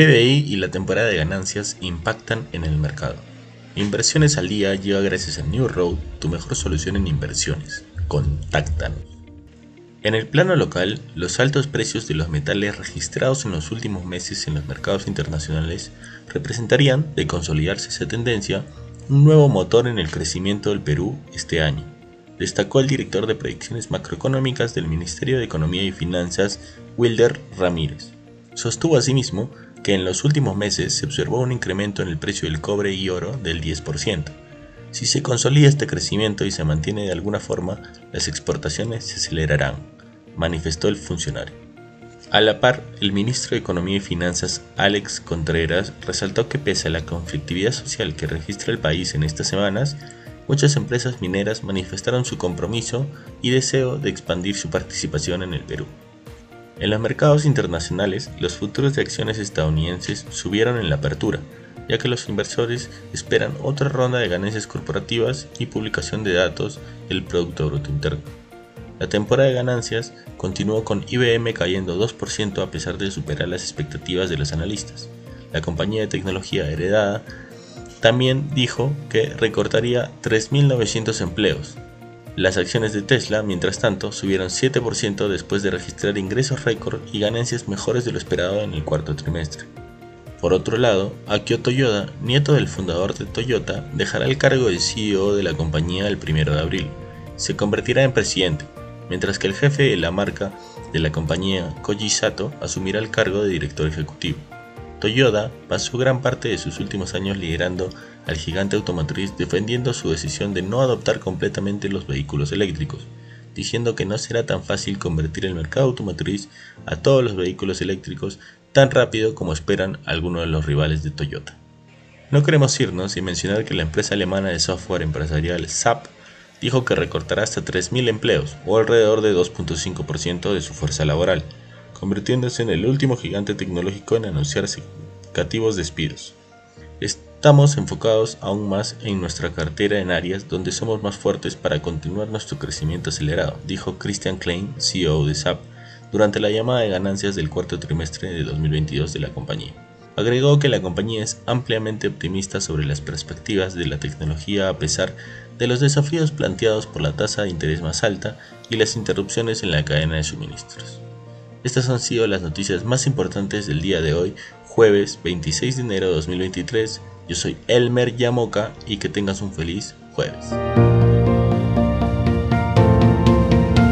PBI y la temporada de ganancias impactan en el mercado. Inversiones al día llega gracias a New Road, tu mejor solución en inversiones. Contáctanos. En el plano local, los altos precios de los metales registrados en los últimos meses en los mercados internacionales representarían, de consolidarse esa tendencia, un nuevo motor en el crecimiento del Perú este año, destacó el director de predicciones macroeconómicas del Ministerio de Economía y Finanzas, Wilder Ramírez. Sostuvo asimismo que en los últimos meses se observó un incremento en el precio del cobre y oro del 10%. Si se consolida este crecimiento y se mantiene de alguna forma, las exportaciones se acelerarán, manifestó el funcionario. A la par, el ministro de Economía y Finanzas, Alex Contreras, resaltó que pese a la conflictividad social que registra el país en estas semanas, muchas empresas mineras manifestaron su compromiso y deseo de expandir su participación en el Perú. En los mercados internacionales, los futuros de acciones estadounidenses subieron en la apertura, ya que los inversores esperan otra ronda de ganancias corporativas y publicación de datos del Producto Bruto Interno. La temporada de ganancias continuó con IBM cayendo 2% a pesar de superar las expectativas de los analistas. La compañía de tecnología heredada también dijo que recortaría 3.900 empleos, las acciones de Tesla, mientras tanto, subieron 7% después de registrar ingresos récord y ganancias mejores de lo esperado en el cuarto trimestre. Por otro lado, Akio Toyoda, nieto del fundador de Toyota, dejará el cargo de CEO de la compañía el 1 de abril. Se convertirá en presidente, mientras que el jefe de la marca de la compañía, Koji Sato, asumirá el cargo de director ejecutivo. Toyota pasó gran parte de sus últimos años liderando al gigante automotriz defendiendo su decisión de no adoptar completamente los vehículos eléctricos, diciendo que no será tan fácil convertir el mercado automotriz a todos los vehículos eléctricos tan rápido como esperan algunos de los rivales de Toyota. No queremos irnos sin mencionar que la empresa alemana de software empresarial SAP dijo que recortará hasta 3.000 empleos o alrededor de 2.5% de su fuerza laboral convirtiéndose en el último gigante tecnológico en anunciar significativos despidos. Estamos enfocados aún más en nuestra cartera en áreas donde somos más fuertes para continuar nuestro crecimiento acelerado, dijo Christian Klein, CEO de SAP, durante la llamada de ganancias del cuarto trimestre de 2022 de la compañía. Agregó que la compañía es ampliamente optimista sobre las perspectivas de la tecnología a pesar de los desafíos planteados por la tasa de interés más alta y las interrupciones en la cadena de suministros. Estas han sido las noticias más importantes del día de hoy, jueves 26 de enero de 2023. Yo soy Elmer Yamoca y que tengas un feliz jueves.